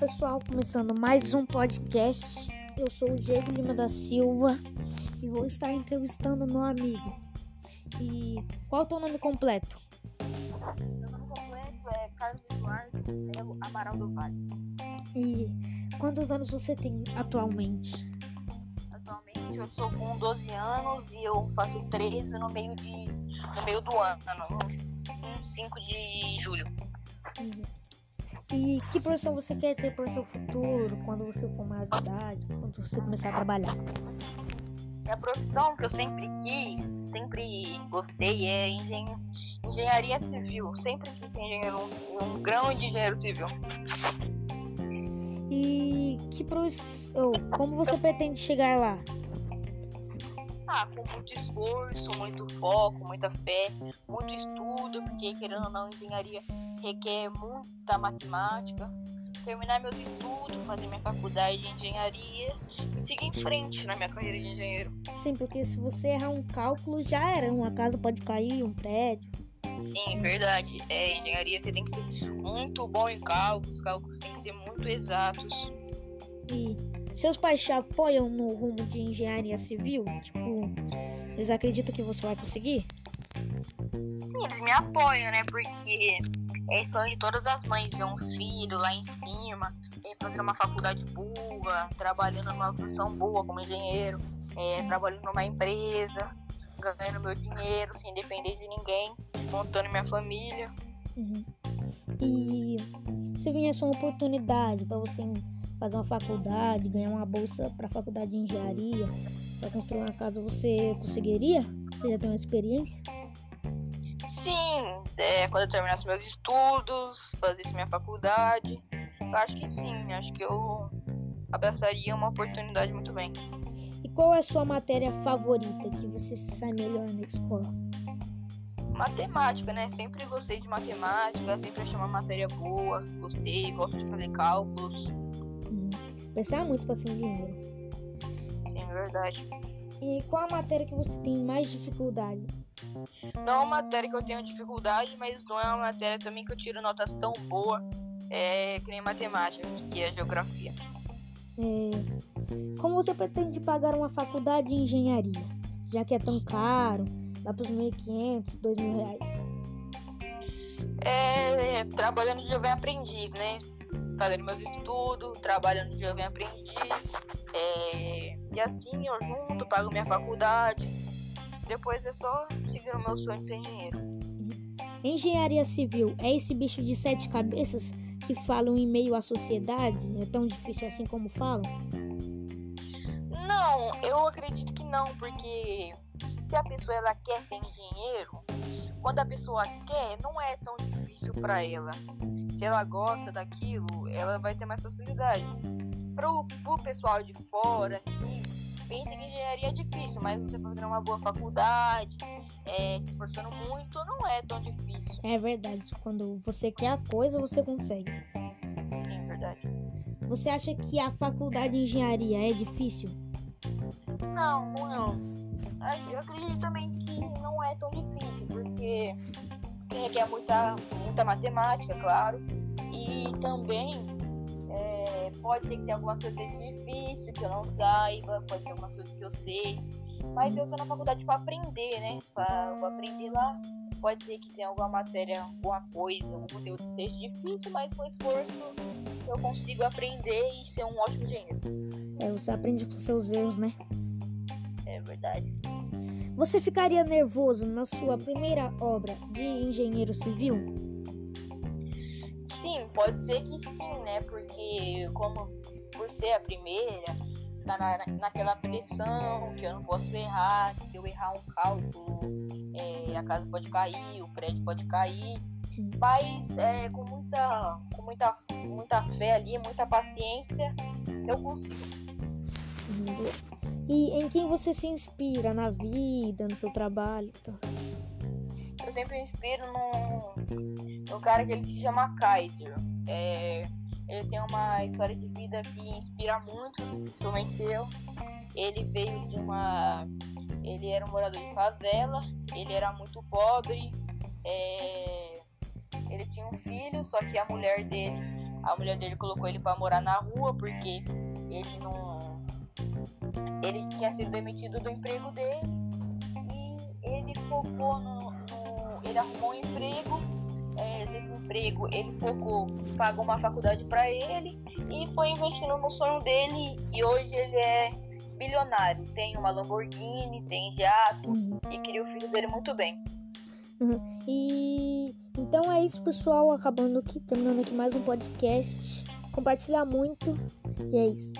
pessoal, começando mais um podcast. Eu sou o Diego Lima da Silva e vou estar entrevistando meu amigo. E qual é o teu nome completo? Meu nome completo é Carlos Eduardo Melo Amaral do Vale. E quantos anos você tem atualmente? Atualmente eu sou com 12 anos e eu faço 13 no meio, de, no meio do ano, no 5 de julho. Uhum. E que profissão você quer ter para o seu futuro, quando você for maior de idade, quando você começar a trabalhar? A profissão que eu sempre quis, sempre gostei é engen engenharia civil. Sempre quis ser engenheiro, um, um grão de engenheiro civil. E que profissão, como você pretende chegar lá? Ah, com muito esforço, muito foco, muita fé, muito estudo, porque querendo ou não, engenharia requer muita matemática. Terminar meus estudos, fazer minha faculdade de engenharia e seguir em frente na minha carreira de engenheiro. Sim, porque se você errar um cálculo, já era. Uma casa pode cair, um prédio. Sim, verdade. É, engenharia você tem que ser muito bom em cálculos, os cálculos têm que ser muito exatos. E seus pais te apoiam no rumo de engenharia civil? Tipo, eles acreditam que você vai conseguir? Sim, eles me apoiam, né? Porque é sonho de todas as mães ver um filho lá em cima, fazer uma faculdade boa, trabalhando numa profissão boa como engenheiro, é, trabalhando numa empresa, ganhando meu dinheiro sem depender de ninguém, montando minha família. Uhum. E se viesse uma oportunidade para você fazer uma faculdade, ganhar uma bolsa para a faculdade de engenharia, para construir uma casa, você conseguiria? Você já tem uma experiência? Sim, é, quando eu terminasse meus estudos, fazesse minha faculdade, eu acho que sim, acho que eu abraçaria uma oportunidade muito bem. E qual é a sua matéria favorita que você se sai melhor na escola? Matemática, né? Sempre gostei de matemática, sempre achei uma matéria boa, gostei, gosto de fazer cálculos. Pensar muito para ser engenheiro. Sim, é verdade. E qual a matéria que você tem mais dificuldade? Não é uma matéria que eu tenho dificuldade, mas não é uma matéria também que eu tiro notas tão boas é, que nem matemática, que é geografia. É, como você pretende pagar uma faculdade de engenharia, já que é tão caro, dá para os 1.500, 2.000 reais? É, trabalhando de jovem aprendiz, né? Fazendo meus estudos, trabalhando de jovem aprendiz. É, e assim eu junto, pago minha faculdade. Depois é só seguir o meu sonho de ser engenheiro. Engenharia civil é esse bicho de sete cabeças que falam em meio à sociedade? É tão difícil assim como falam? Não, eu acredito que não, porque se a pessoa ela quer ser engenheiro, quando a pessoa quer, não é tão difícil para ela se ela gosta daquilo, ela vai ter mais facilidade. Pro, pro pessoal de fora, assim, pensa que engenharia é difícil, mas você fazer uma boa faculdade, é, se esforçando muito, não é tão difícil. É verdade. Quando você quer a coisa, você consegue. É verdade. Você acha que a faculdade de engenharia é difícil? Não, não. Eu acredito também que não é tão difícil, porque requer muita, muita matemática, claro. E também é, pode ser que tenha algumas coisas difíceis que eu não saiba, pode ser algumas coisas que eu sei. Mas eu tô na faculdade para aprender, né? Pra, pra aprender lá. Pode ser que tenha alguma matéria, alguma coisa, algum conteúdo que seja difícil, mas com esforço eu consigo aprender e ser um ótimo engenheiro. É, você aprende com seus erros, né? É verdade. Você ficaria nervoso na sua primeira obra de engenheiro civil? Sim, pode ser que sim, né? Porque como por ser a primeira, tá na, naquela pressão que eu não posso errar, que se eu errar um cálculo, é, a casa pode cair, o prédio pode cair. Mas é, com muita, com muita, muita fé ali, muita paciência, eu consigo. E em quem você se inspira na vida, no seu trabalho? Eu sempre me inspiro num cara que ele se chama Kaiser. É, ele tem uma história de vida que inspira muitos, principalmente eu. Ele veio de uma. Ele era um morador de favela, ele era muito pobre, é, ele tinha um filho, só que a mulher dele A mulher dele colocou ele para morar na rua porque ele não. Ele tinha sido demitido do emprego dele e ele focou no. no ele arrumou um emprego. É, nesse emprego ele focou, pagou uma faculdade para ele e foi investindo no sonho dele e hoje ele é bilionário. Tem uma Lamborghini, tem jato e cria o filho dele muito bem. Uhum. E então é isso, pessoal. Acabando aqui, terminando aqui mais um podcast. Compartilhar muito. E é isso.